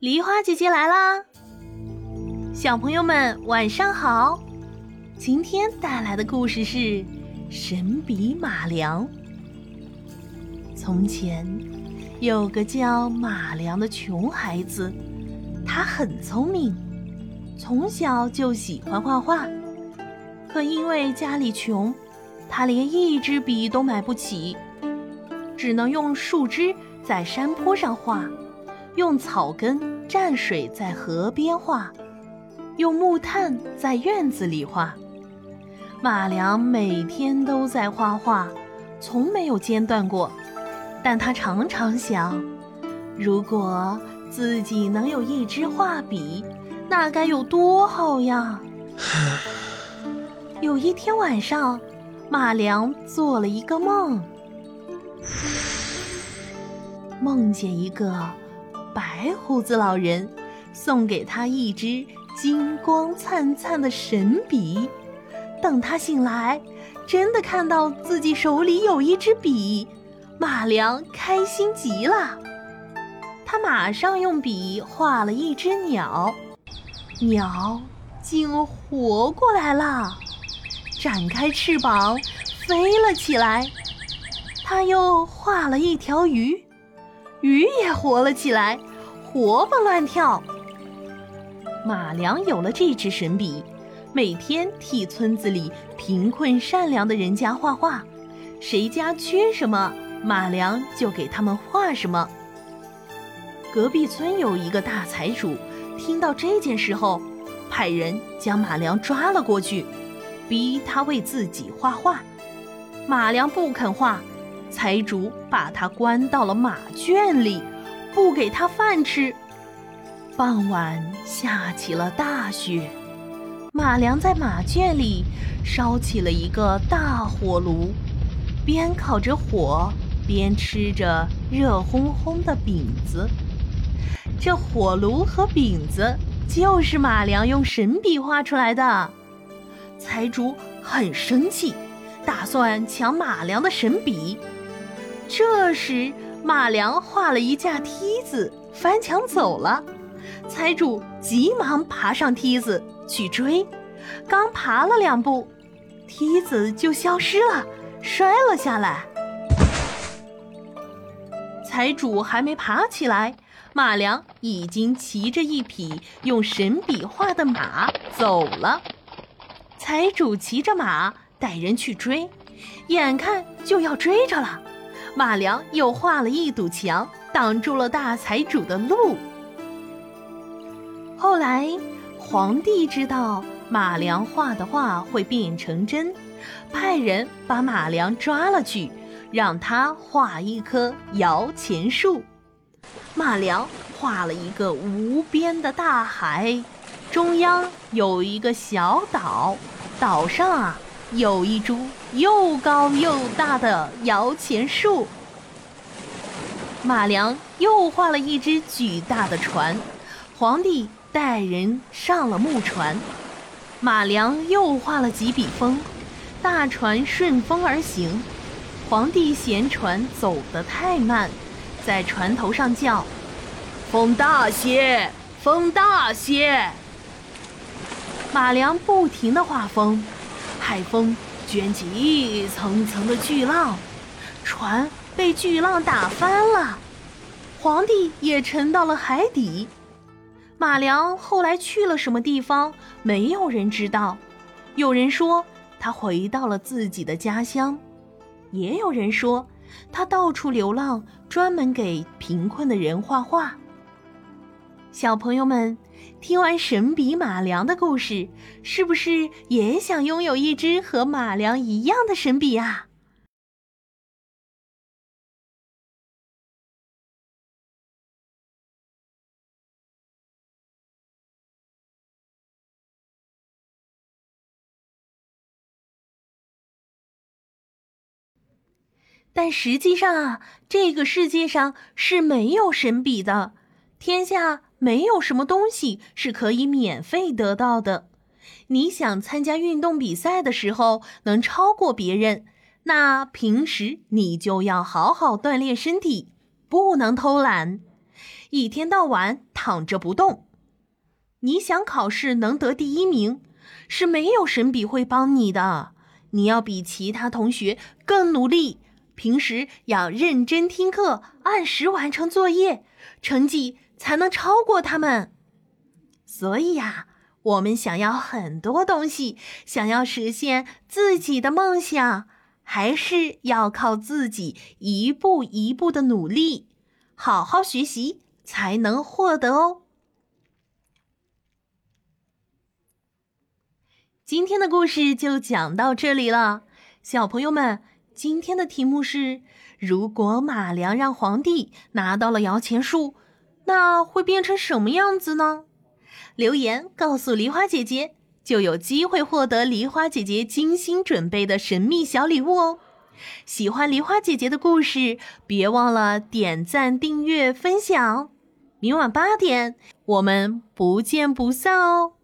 梨花姐姐来啦！小朋友们晚上好，今天带来的故事是《神笔马良》。从前有个叫马良的穷孩子，他很聪明，从小就喜欢画画。可因为家里穷，他连一支笔都买不起，只能用树枝在山坡上画。用草根蘸水在河边画，用木炭在院子里画。马良每天都在画画，从没有间断过。但他常常想，如果自己能有一支画笔，那该有多好呀！有一天晚上，马良做了一个梦，梦见一个。白胡子老人送给他一支金光灿灿的神笔。等他醒来，真的看到自己手里有一支笔，马良开心极了。他马上用笔画了一只鸟，鸟竟活过来了，展开翅膀飞了起来。他又画了一条鱼。鱼也活了起来，活蹦乱跳。马良有了这支神笔，每天替村子里贫困善良的人家画画，谁家缺什么，马良就给他们画什么。隔壁村有一个大财主，听到这件事后，派人将马良抓了过去，逼他为自己画画。马良不肯画。财主把他关到了马圈里，不给他饭吃。傍晚下起了大雪，马良在马圈里烧起了一个大火炉，边烤着火，边吃着热烘烘的饼子。这火炉和饼子就是马良用神笔画出来的。财主很生气，打算抢马良的神笔。这时，马良画了一架梯子，翻墙走了。财主急忙爬上梯子去追，刚爬了两步，梯子就消失了，摔了下来。财主还没爬起来，马良已经骑着一匹用神笔画的马走了。财主骑着马带人去追，眼看就要追着了。马良又画了一堵墙，挡住了大财主的路。后来，皇帝知道马良画的画会变成真，派人把马良抓了去，让他画一棵摇钱树。马良画了一个无边的大海，中央有一个小岛，岛上啊。有一株又高又大的摇钱树。马良又画了一只巨大的船，皇帝带人上了木船。马良又画了几笔风，大船顺风而行。皇帝嫌船走得太慢，在船头上叫：“风大些，风大些。”马良不停地画风。海风卷起一层层的巨浪，船被巨浪打翻了，皇帝也沉到了海底。马良后来去了什么地方？没有人知道。有人说他回到了自己的家乡，也有人说他到处流浪，专门给贫困的人画画。小朋友们。听完神笔马良的故事，是不是也想拥有一支和马良一样的神笔啊？但实际上啊，这个世界上是没有神笔的，天下。没有什么东西是可以免费得到的。你想参加运动比赛的时候能超过别人，那平时你就要好好锻炼身体，不能偷懒。一天到晚躺着不动。你想考试能得第一名，是没有神笔会帮你的。你要比其他同学更努力，平时要认真听课，按时完成作业，成绩才能超过他们。所以呀，我们想要很多东西，想要实现自己的梦想，还是要靠自己一步一步的努力，好好学习才能获得哦。今天的故事就讲到这里了，小朋友们，今天的题目是：如果马良让皇帝拿到了摇钱树，那会变成什么样子呢？留言告诉梨花姐姐，就有机会获得梨花姐姐精心准备的神秘小礼物哦。喜欢梨花姐姐的故事，别忘了点赞、订阅、分享。明晚八点，我们不见不散哦。